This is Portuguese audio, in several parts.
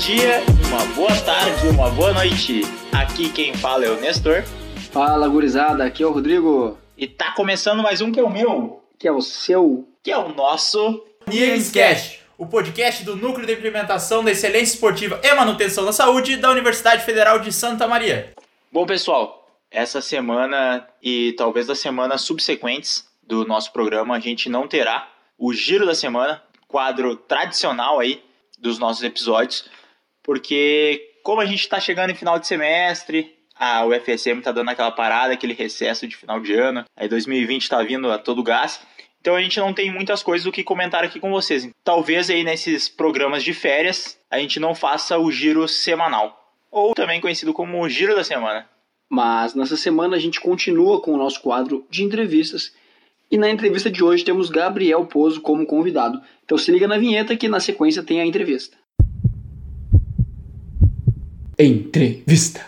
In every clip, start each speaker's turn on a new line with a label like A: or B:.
A: dia, uma boa tarde, uma boa noite. Aqui quem fala é o Nestor.
B: Fala, gurizada, aqui é o Rodrigo.
A: E tá começando mais um que é o meu,
B: Que é o seu.
A: que é o nosso.
C: Niggas Cash, o podcast do Núcleo de Implementação da Excelência Esportiva e Manutenção da Saúde da Universidade Federal de Santa Maria.
A: Bom, pessoal, essa semana e talvez das semanas subsequentes do nosso programa, a gente não terá o Giro da Semana, quadro tradicional aí dos nossos episódios, porque como a gente está chegando em final de semestre, a UFSM tá dando aquela parada, aquele recesso de final de ano, aí 2020 tá vindo a todo gás, então a gente não tem muitas coisas do que comentar aqui com vocês. Talvez aí nesses programas de férias a gente não faça o giro semanal, ou também conhecido como o Giro da Semana.
B: Mas nessa semana a gente continua com o nosso quadro de entrevistas. E na entrevista de hoje temos Gabriel Pozo como convidado. Então se liga na vinheta que na sequência tem a entrevista. Entrevista.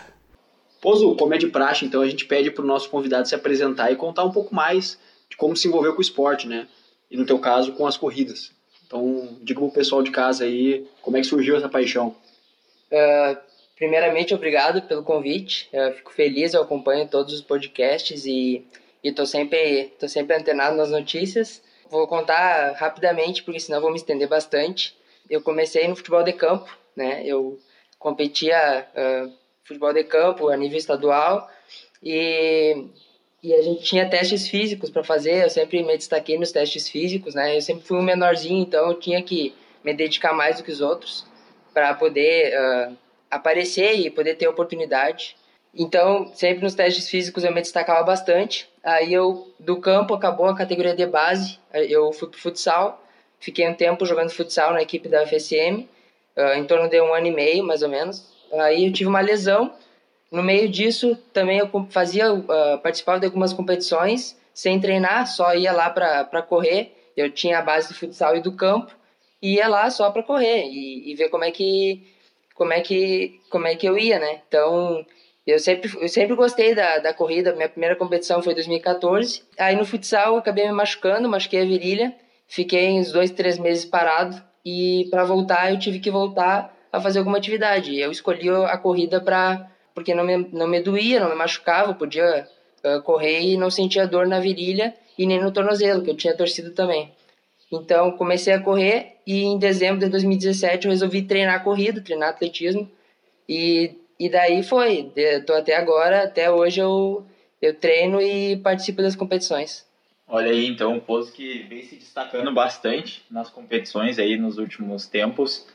B: Pozo, como é de praxe, então a gente pede pro nosso convidado se apresentar e contar um pouco mais de como se envolveu com o esporte, né? E no teu caso, com as corridas. Então, diga pro pessoal de casa aí como é que surgiu essa paixão.
D: Ah, primeiramente, obrigado pelo convite. Eu fico feliz, eu acompanho todos os podcasts e estou sempre, tô sempre antenado nas notícias. Vou contar rapidamente, porque senão vou me estender bastante. Eu comecei no futebol de campo, né? Eu competia ah, futebol de campo a nível estadual e, e a gente tinha testes físicos para fazer. Eu sempre me destaquei nos testes físicos, né? Eu sempre fui um menorzinho, então eu tinha que me dedicar mais do que os outros para poder ah, aparecer e poder ter oportunidade. Então, sempre nos testes físicos eu me destacava bastante. Aí eu, do campo, acabou a categoria de base, eu fui pro futsal. Fiquei um tempo jogando futsal na equipe da FSM, ah, em torno de um ano e meio, mais ou menos. Aí eu tive uma lesão. No meio disso, também eu fazia, ah, participava de algumas competições, sem treinar, só ia lá para correr. Eu tinha a base do futsal e do campo, e ia lá só para correr e, e ver como é que como é que como é que eu ia, né? Então, eu sempre eu sempre gostei da, da corrida. Minha primeira competição foi em 2014. Aí no futsal eu acabei me machucando, machuquei a virilha, fiquei uns dois, três meses parado e para voltar eu tive que voltar a fazer alguma atividade. Eu escolhi a corrida para porque não me, não me doía, não me machucava, podia correr e não sentia dor na virilha e nem no tornozelo, que eu tinha torcido também. Então, comecei a correr e em dezembro de 2017 eu resolvi treinar corrida, treinar atletismo. E, e daí foi. Estou até agora, até hoje eu, eu treino e participo das competições.
A: Olha aí, então, o Pozo que vem se destacando bastante nas competições aí nos últimos tempos.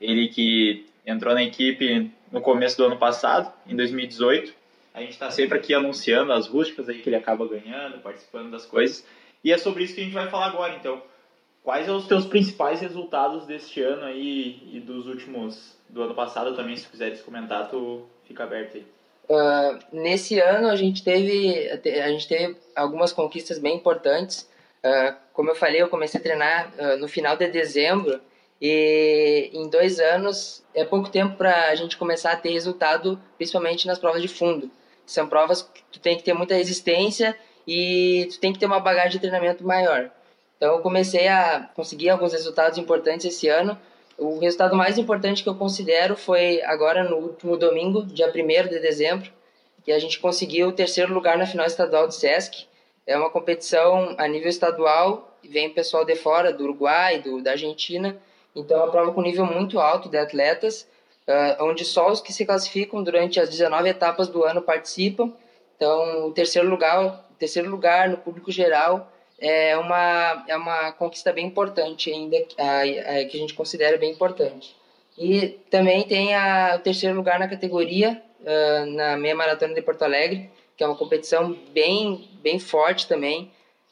A: Ele que entrou na equipe no começo do ano passado, em 2018. A gente está sempre aqui anunciando as rústicas aí que ele acaba ganhando, participando das coisas. E é sobre isso que a gente vai falar agora, então. Quais são os teus principais resultados deste ano aí e dos últimos do ano passado também, se quiseres comentar, tu fica aberto aí.
D: Ah, nesse ano a gente teve a gente teve algumas conquistas bem importantes. Ah, como eu falei, eu comecei a treinar ah, no final de dezembro e em dois anos é pouco tempo para a gente começar a ter resultado, principalmente nas provas de fundo. São provas que tu tem que ter muita resistência e tu tem que ter uma bagagem de treinamento maior. Então eu comecei a conseguir alguns resultados importantes esse ano. O resultado mais importante que eu considero foi agora no último domingo, dia 1 de dezembro, que a gente conseguiu o terceiro lugar na final estadual do SESC. É uma competição a nível estadual, vem pessoal de fora, do Uruguai, do, da Argentina. Então é uma prova com nível muito alto de atletas, ah, onde só os que se classificam durante as 19 etapas do ano participam. Então o terceiro lugar, o terceiro lugar no público geral é uma, é uma conquista bem importante ainda, que a gente considera bem importante. E também tem a, o terceiro lugar na categoria, ah, na meia maratona de Porto Alegre, que é uma competição bem, bem forte também.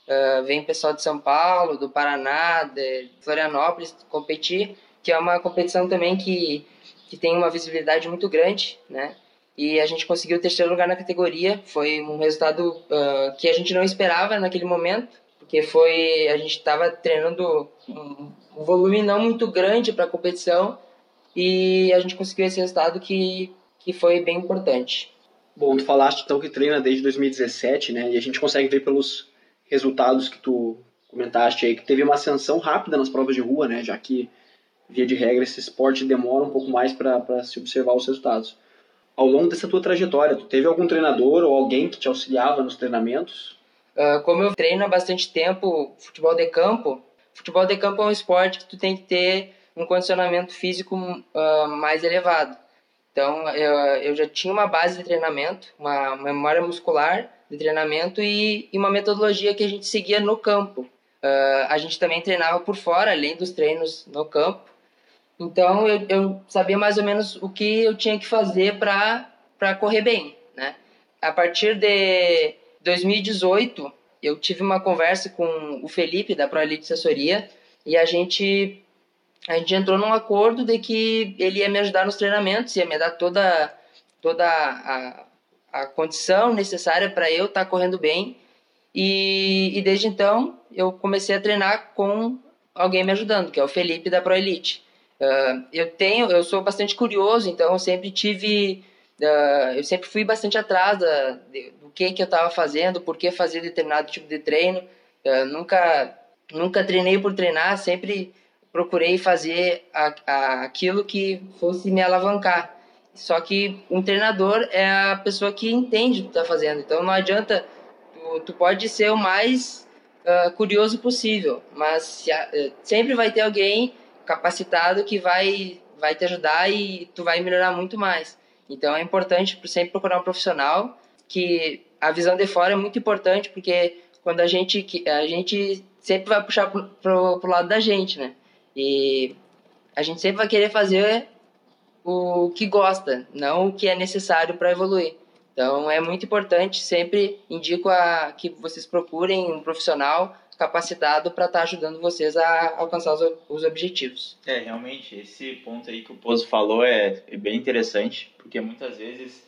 D: Ah, vem pessoal de São Paulo, do Paraná, de Florianópolis competir, que é uma competição também que, que tem uma visibilidade muito grande, né? E a gente conseguiu o terceiro lugar na categoria. Foi um resultado ah, que a gente não esperava naquele momento, porque foi a gente estava treinando um, um volume não muito grande para a competição e a gente conseguiu esse resultado que, que foi bem importante.
B: Bom, tu falaste então que treina desde 2017, né? E a gente consegue ver pelos resultados que tu comentaste aí que teve uma ascensão rápida nas provas de rua, né? Já que via de regra, esse esporte demora um pouco mais para se observar os resultados. Ao longo dessa tua trajetória, tu teve algum treinador ou alguém que te auxiliava nos treinamentos?
D: Uh, como eu treino há bastante tempo futebol de campo, futebol de campo é um esporte que tu tem que ter um condicionamento físico uh, mais elevado. Então, eu, eu já tinha uma base de treinamento, uma, uma memória muscular de treinamento e, e, uma metodologia que a gente seguia no campo. Uh, a gente também treinava por fora, além dos treinos no campo. Então, eu, eu sabia mais ou menos o que eu tinha que fazer para correr bem, né? A partir de 2018, eu tive uma conversa com o Felipe, da ProElite Assessoria, e a gente a gente entrou num acordo de que ele ia me ajudar nos treinamentos, ia me dar toda, toda a, a condição necessária para eu estar tá correndo bem. E, e, desde então eu comecei a treinar com alguém me ajudando, que é o Felipe da Pro Elite. Uh, eu tenho, eu sou bastante curioso, então eu sempre tive, uh, eu sempre fui bastante atrás da, de, do que que eu estava fazendo, por que fazer determinado tipo de treino. Uh, nunca, nunca treinei por treinar, sempre procurei fazer a, a, aquilo que fosse me alavancar. Só que um treinador é a pessoa que entende o que está fazendo. Então não adianta, tu, tu pode ser o mais uh, curioso possível, mas se, uh, sempre vai ter alguém capacitado que vai, vai te ajudar e tu vai melhorar muito mais. Então é importante sempre procurar um profissional que a visão de fora é muito importante porque quando a gente a gente sempre vai puxar pro, pro, pro lado da gente, né? E a gente sempre vai querer fazer o que gosta, não o que é necessário para evoluir. Então é muito importante, sempre indico a, que vocês procurem um profissional capacitado para estar tá ajudando vocês a alcançar os, os, objetivos.
A: É, realmente, esse ponto aí que o Pozo falou é, é bem interessante, porque muitas vezes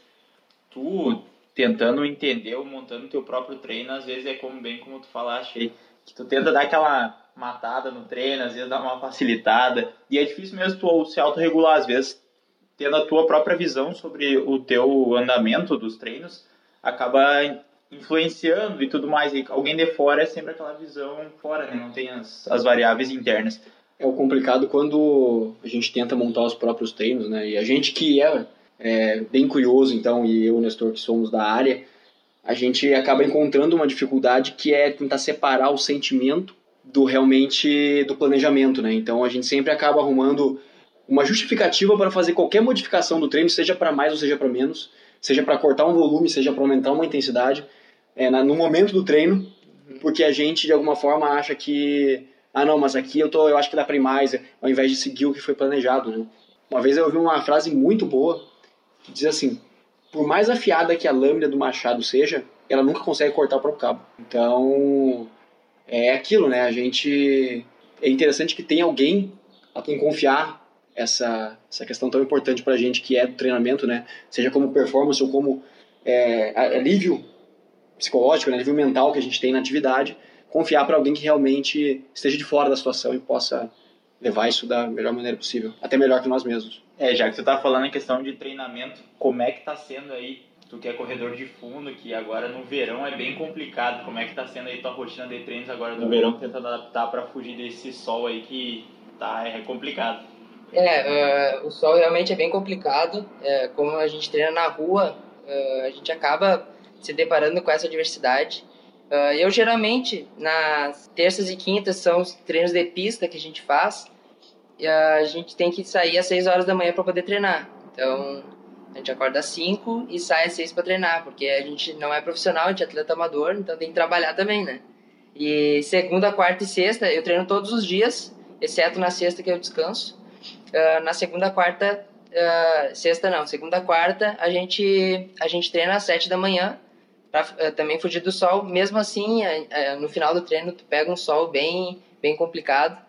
A: tu tentando entender ou montando teu próprio treino, às vezes é como bem como tu falaste aí, que tu tenta dar aquela matada no treino, às vezes dá uma facilitada. E é difícil mesmo tu se autorregular, às vezes, tendo a tua própria visão sobre o teu andamento dos treinos, acaba influenciando e tudo mais. E alguém de fora é sempre aquela visão fora, né? Não tem as, as variáveis internas.
B: É o complicado quando a gente tenta montar os próprios treinos, né? E a gente que é, é bem curioso, então, e eu Nestor que somos da área, a gente acaba encontrando uma dificuldade que é tentar separar o sentimento do realmente do planejamento, né? Então a gente sempre acaba arrumando uma justificativa para fazer qualquer modificação do treino, seja para mais ou seja para menos, seja para cortar um volume, seja para aumentar uma intensidade, é, na, no momento do treino, porque a gente de alguma forma acha que ah não, mas aqui eu tô, eu acho que dá para ir mais, ao invés de seguir o que foi planejado, né? Uma vez eu ouvi uma frase muito boa que diz assim: por mais afiada que a lâmina do machado seja, ela nunca consegue cortar o próprio cabo. Então, é aquilo, né? A gente é interessante que tem alguém a quem confiar essa essa questão tão importante para a gente que é do treinamento, né? Seja como performance ou como é, alívio psicológico, né? alívio mental que a gente tem na atividade, confiar para alguém que realmente esteja de fora da situação e possa levar isso da melhor maneira possível, até melhor que nós mesmos.
A: É, já que você tá falando em questão de treinamento, como é que tá sendo aí tu que é corredor de fundo, que agora no verão é bem complicado. Como é que tá sendo aí tua rotina de treinos agora no verão, tentando adaptar para fugir desse sol aí que tá é complicado?
D: É, uh, o sol realmente é bem complicado. É, como a gente treina na rua, uh, a gente acaba se deparando com essa diversidade. Uh, eu geralmente, nas terças e quintas, são os treinos de pista que a gente faz. E a gente tem que sair às 6 horas da manhã para poder treinar. Então, a gente acorda às 5 e sai às 6 para treinar, porque a gente não é profissional, a gente é atleta amador, então tem que trabalhar também, né? E segunda, quarta e sexta eu treino todos os dias, exceto na sexta que eu descanso. Uh, na segunda, quarta, uh, sexta não, segunda, quarta a gente a gente treina às 7 da manhã para uh, ah, também fugir do sol. Mesmo assim, no final do treino tu pega um sol bem bem complicado.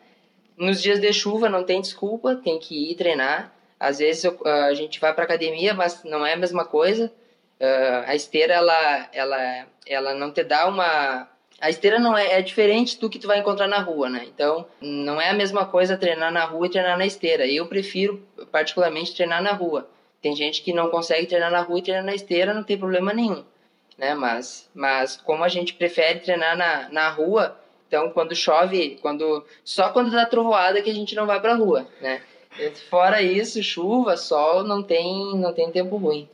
D: Nos dias de chuva não tem desculpa, tem que ir treinar. Às vezes eu, a gente vai para academia, mas não é a mesma coisa. A esteira ela, ela, ela não te dá uma a esteira não é, é diferente do que tu vai encontrar na rua, né? Então, não é a mesma coisa treinar na rua e treinar na esteira. Eu prefiro particularmente treinar na rua. Tem gente que não consegue treinar na rua e treinar na esteira, não tem problema nenhum, né? Mas, mas como a gente prefere treinar na, na rua, Então, quando chove, quando só quando dá trovoada que a gente não vai pra rua, né? Fora isso, chuva, sol, não tem, não tem tempo ruim.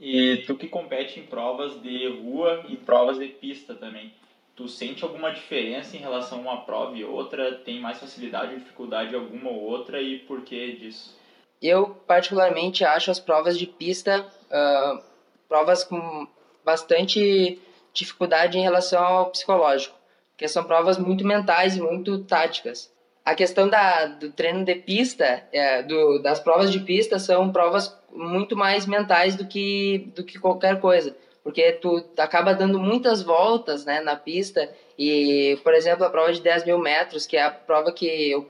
A: E tu que compete em provas de rua e provas de pista também, tu sente alguma diferença em relação a uma prova e outra? Tem mais facilidade ou dificuldade alguma ou outra e por que disso?
D: Eu particularmente acho as provas de pista uh, provas com bastante dificuldade em relação ao psicológico, porque são provas muito mentais e muito táticas. A questão da, do treino de pista, é, do, das provas de pista, são provas muito mais mentais do que, do que qualquer coisa, porque tu acaba dando muitas voltas né, na pista e, por exemplo, a prova de 10 mil metros, que é a prova que eu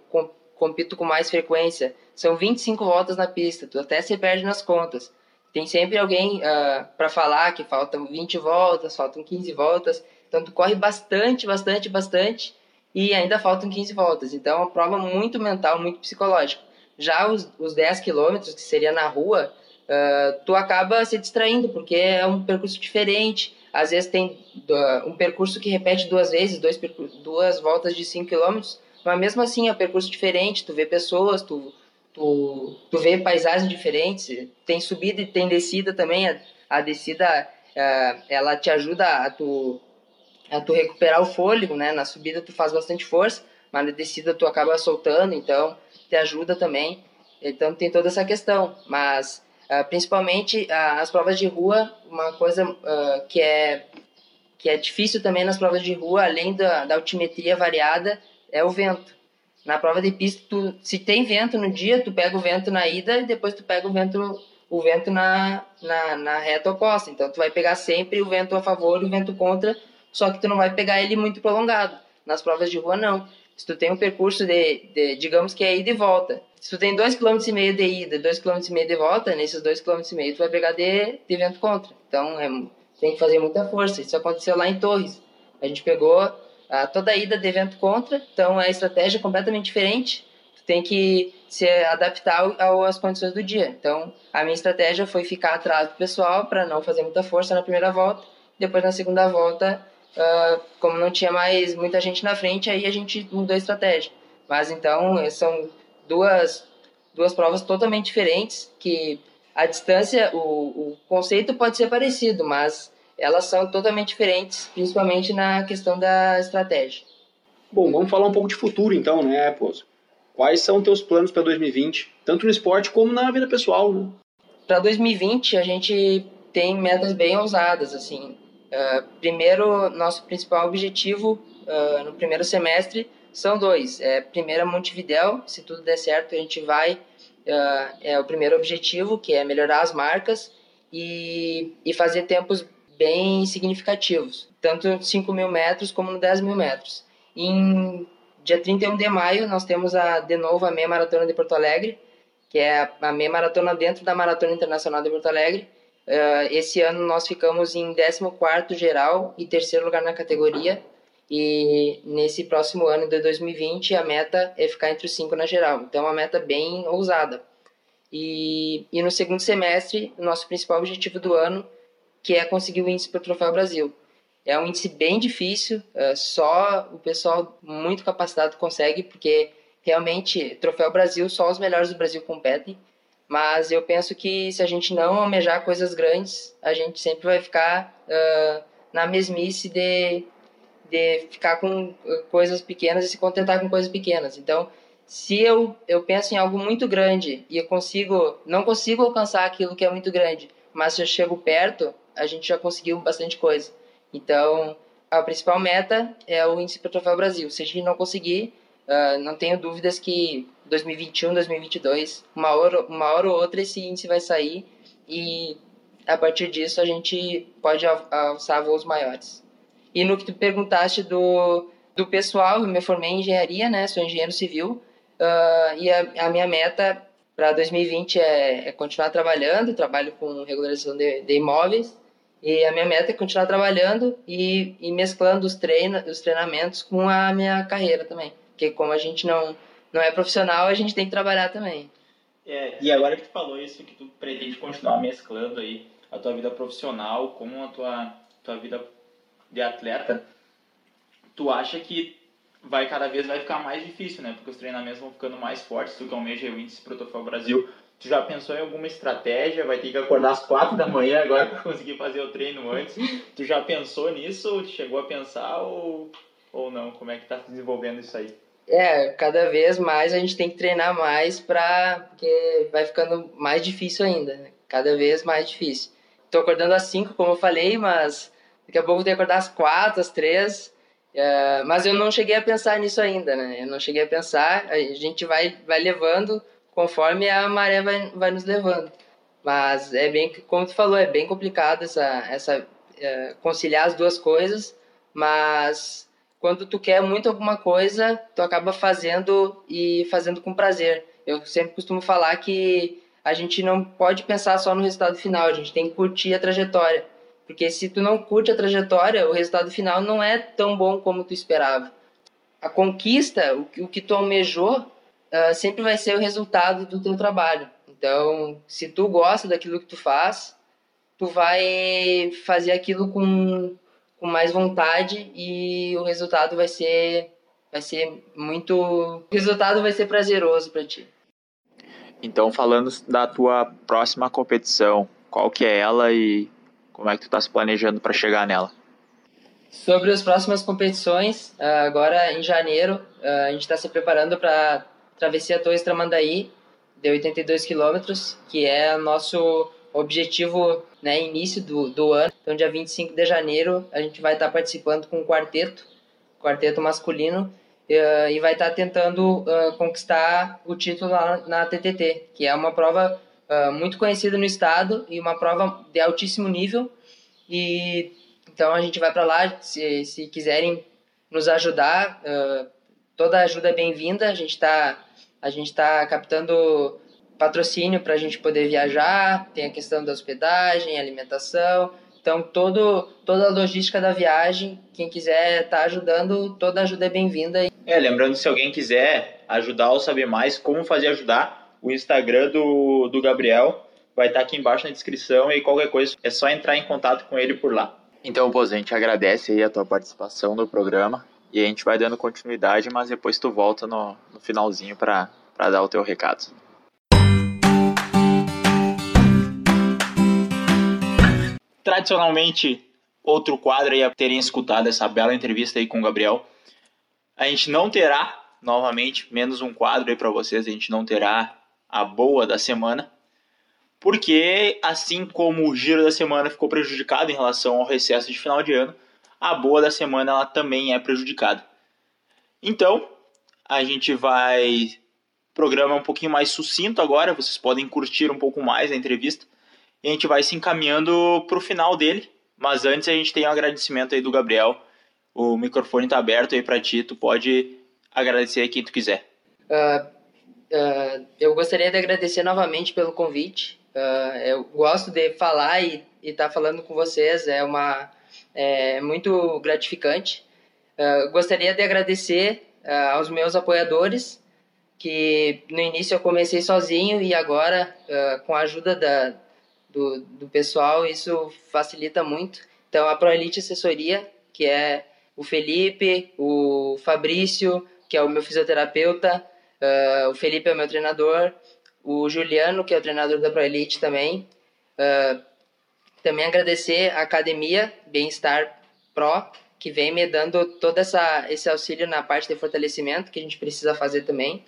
D: compito com mais frequência, são 25 voltas na pista, tu até se perde nas contas. Tem sempre alguém uh, ah, para falar que faltam 20 voltas, faltam 15 voltas, então tu corre bastante, bastante, bastante e ainda faltam 15 voltas. Então é uma prova muito mental, muito psicológica. Já os, os 10 quilômetros, que seria na rua, uh, tu acaba se distraindo, porque é um percurso diferente. Às vezes tem um percurso que repete duas vezes, dois duas voltas de 5 quilômetros, mas mesmo assim é um percurso diferente. Tu vê pessoas, tu, tu, tu vê paisagens diferentes. Tem subida e tem descida também. A, a descida, uh, ela te ajuda a tu é tu recuperar o fôlego, né? Na subida tu faz bastante força, mas na descida tu acaba soltando, então te ajuda também. Então tem toda essa questão, mas uh, principalmente uh, as provas de rua, uma coisa uh, que é que é difícil também nas provas de rua, além da, da altimetria variada, é o vento. Na prova de pista, tu, se tem vento no dia, tu pega o vento na ida e depois tu pega o vento o vento na, na, na reta oposta. Então tu vai pegar sempre o vento a favor e o vento contra só que tu não vai pegar ele muito prolongado. Nas provas de rua, não. Se tu tem um percurso de, de digamos que é ida e volta. Se tu tem 2,5 km de ida, 2,5 km de volta, nesses 2,5 km tu vai pegar de, de vento contra. Então, é, tem que fazer muita força. Isso aconteceu lá em Torres. A gente pegou a, toda a ida de vento contra, então a estratégia é completamente diferente. Tu tem que se adaptar às condições do dia. Então, a minha estratégia foi ficar atrás do pessoal para não fazer muita força na primeira volta. Depois, na segunda volta, uh, como não tinha mais muita gente na frente, aí a gente mudou a estratégia. Mas então são duas, duas provas totalmente diferentes que a distância, o, o conceito pode ser parecido, mas elas são totalmente diferentes, principalmente na questão da estratégia.
B: Bom, vamos falar um pouco de futuro então, né, Pozo? Quais são teus planos para 2020, tanto no esporte como na vida pessoal, né?
D: Para 2020 a gente tem metas bem ousadas, assim. Uh, primeiro, nosso principal objetivo uh, no primeiro semestre são dois. É, primeiro, Montevidéu, se tudo der certo, a gente vai. Uh, é o primeiro objetivo, que é melhorar as marcas e, e fazer tempos bem significativos, tanto 5 mil metros como no 10 mil metros. Em dia 31 de maio, nós temos a, de novo a meia maratona de Porto Alegre, que é a meia maratona dentro da Maratona Internacional de Porto Alegre, Uh, esse ano nós ficamos em 14 geral e terceiro lugar na categoria. E nesse próximo ano de 2020 a meta é ficar entre os cinco na geral. Então é uma meta bem ousada. E, e no segundo semestre, o nosso principal objetivo do ano, que é conseguir o índice para o Troféu Brasil. É um índice bem difícil, uh, só o pessoal muito capacitado consegue, porque realmente, Troféu Brasil, só os melhores do Brasil competem. Mas eu penso que se a gente não almejar coisas grandes, a gente sempre vai ficar uh, na mesmice de, de ficar com coisas pequenas e se contentar com coisas pequenas. Então, se eu, eu penso em algo muito grande e eu consigo, não consigo alcançar aquilo que é muito grande, mas se eu chego perto, a gente já conseguiu bastante coisa. Então, a principal meta é o índice para o Troféu Brasil. Se a gente não conseguir, uh, não tenho dúvidas que 2021, 2022, uma hora, uma hora ou outra esse índice vai sair e a partir disso a gente pode alçar voos maiores. E no que tu perguntaste do, do pessoal, eu me formei em engenharia, né? Sou engenheiro civil uh, e a, a, minha meta para 2020 é, é, continuar trabalhando. Trabalho com regularização de, de, imóveis e a minha meta é continuar trabalhando e, e mesclando os, treina, os treinamentos com a minha carreira também. Porque como a gente não não é profissional, a gente tem que trabalhar também.
A: É, e agora que tu falou isso, que tu pretende continuar mesclando aí a tua vida profissional com a tua, tua vida de atleta, tu acha que vai cada vez vai ficar mais difícil, né? Porque os treinamentos vão ficando mais fortes, tu que almeja o índice Protofol Brasil. Tu já pensou em alguma estratégia? Vai ter que acordar às quatro da manhã agora para conseguir fazer o treino antes. Tu já pensou nisso? Chegou a pensar ou, ou não? Como é que tá se desenvolvendo isso aí?
D: É, cada vez mais a gente tem que treinar mais para porque vai ficando mais difícil ainda, né? cada vez mais difícil. Tô acordando às 5, como eu falei, mas daqui a pouco eu tenho que acordar às 4, às 3. É, mas eu não cheguei a pensar nisso ainda, né? Eu não cheguei a pensar, a gente vai, vai levando conforme a maré vai, vai nos levando. Mas é bem, como tu falou, é bem complicado essa, essa é, conciliar as duas coisas, mas quando tu quer muito alguma coisa, tu acaba fazendo e fazendo com prazer. Eu sempre costumo falar que a gente não pode pensar só no resultado final, a gente tem que curtir a trajetória. Porque se tu não curte a trajetória, o resultado final não é tão bom como tu esperava. A conquista, o que, tu almejou, uh, sempre vai ser o resultado do teu trabalho. Então, se tu gosta daquilo que tu faz, tu vai fazer aquilo com, com mais vontade e o resultado vai ser vai ser muito o resultado vai ser prazeroso para ti.
A: Então, falando da tua próxima competição, qual que é ela e como é que tu está se planejando para chegar nela?
D: Sobre as próximas competições, ah, agora em janeiro, ah, a gente está se preparando para travessia Torres Tramandaí, de 82 quilômetros, que é o nosso objetivo né, início do, do ano. Então, dia 25 de janeiro, a gente vai estar tá participando com um quarteto, quarteto masculino, e vai estar tá tentando uh, conquistar o título lá na TTT, que é uma prova uh, muito conhecida no estado e uma prova de altíssimo nível. E então a gente vai para lá, se, se quiserem nos ajudar, toda ajuda é bem-vinda. A gente está a gente está captando patrocínio para a gente poder viajar, tem a questão da hospedagem, alimentação, então, todo, toda a logística da viagem, quem quiser estar tá ajudando, toda ajuda é bem-vinda.
A: É, lembrando, se alguém quiser ajudar ou saber mais como fazer ajudar, o Instagram do, do Gabriel vai estar tá aqui embaixo na descrição e qualquer coisa é só entrar em contato com ele por lá. Então, pô, a gente agradece aí a tua participação no programa e a gente vai dando continuidade, mas depois tu volta no, no finalzinho para dar o teu recado. tradicionalmente, outro quadro aí, terem escutado essa bela entrevista aí com o Gabriel. A gente não terá, novamente, menos um quadro aí para vocês, a gente não terá a boa da semana, porque assim como o giro da semana ficou prejudicado em relação ao recesso de final de ano, a boa da semana ela também é prejudicada. Então, a gente vai programa um pouquinho mais sucinto agora, vocês podem curtir um pouco mais a entrevista e a gente vai se encaminhando para o final dele. Mas antes a gente tem um agradecimento aí do Gabriel. O microfone está aberto aí para ti, tu pode agradecer quem tu quiser.
D: Uh, uh, eu gostaria de agradecer novamente pelo convite. Uh, eu gosto de falar e estar tá falando com vocês, é uma é muito gratificante. gostaria de agradecer aos meus apoiadores, que no início eu comecei sozinho e agora, com a ajuda da, do, do pessoal, isso facilita muito. Então, a ProElite Assessoria, que é o Felipe, o Fabrício, que é o meu fisioterapeuta, uh, o Felipe é o meu treinador, o Juliano, que é o treinador da ProElite também. Uh, também agradecer a academia Bem-Estar Pro, que vem me dando todo essa, esse auxílio na parte de fortalecimento que a gente precisa fazer também.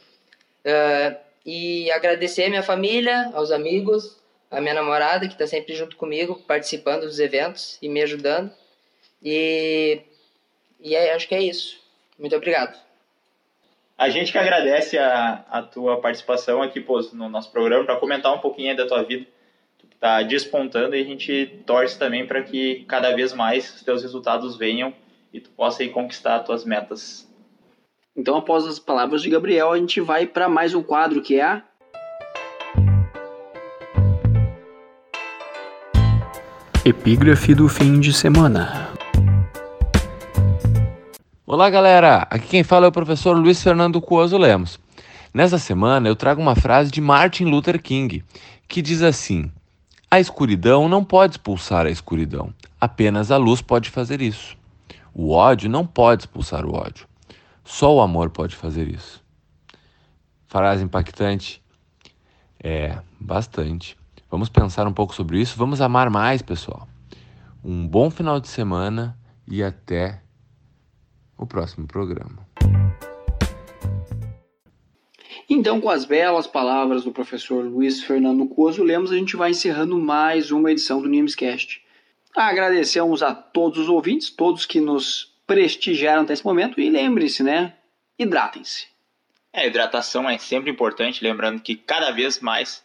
D: Uh, e agradecer a minha família, aos amigos, a minha namorada, que está sempre junto comigo, participando dos eventos e me ajudando. E, e é, acho que é isso. Muito obrigado.
A: A gente que agradece a, a tua participação aqui pô, no nosso programa para comentar um pouquinho da tua vida. Tu está despontando e a gente torce também para que cada vez mais os teus resultados venham e tu possa aí conquistar as tuas metas.
B: Então, após as palavras de Gabriel, a gente vai para mais um quadro que é a
E: Epígrafe do fim de semana.
F: Olá, galera! Aqui quem fala é o professor Luiz Fernando Cuoso Lemos. Nessa semana eu trago uma frase de Martin Luther King, que diz assim: A escuridão não pode expulsar a escuridão, apenas a luz pode fazer isso. O ódio não pode expulsar o ódio. Só o amor pode fazer isso. Frase impactante? É, bastante. Vamos pensar um pouco sobre isso, vamos amar mais, pessoal. Um bom final de semana e até o próximo programa.
B: Então, com as belas palavras do professor Luiz Fernando Coso Lemos, a gente vai encerrando mais uma edição do Nimescast. Agradecemos a todos os ouvintes, todos que nos prestigiaram até esse momento e lembre-se, né? Hidratem-se.
A: É, hidratação é sempre importante, lembrando que cada vez mais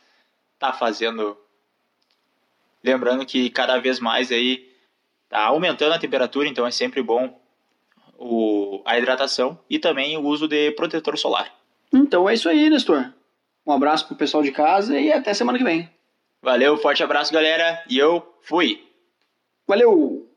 A: tá fazendo lembrando que cada vez mais aí tá aumentando a temperatura, então é sempre bom o, a hidratação e também o uso de protetor solar.
B: Então é isso aí, Nestor. Um abraço pro pessoal de casa e até semana que vem.
A: Valeu, forte abraço, galera, e eu fui.
B: Valeu!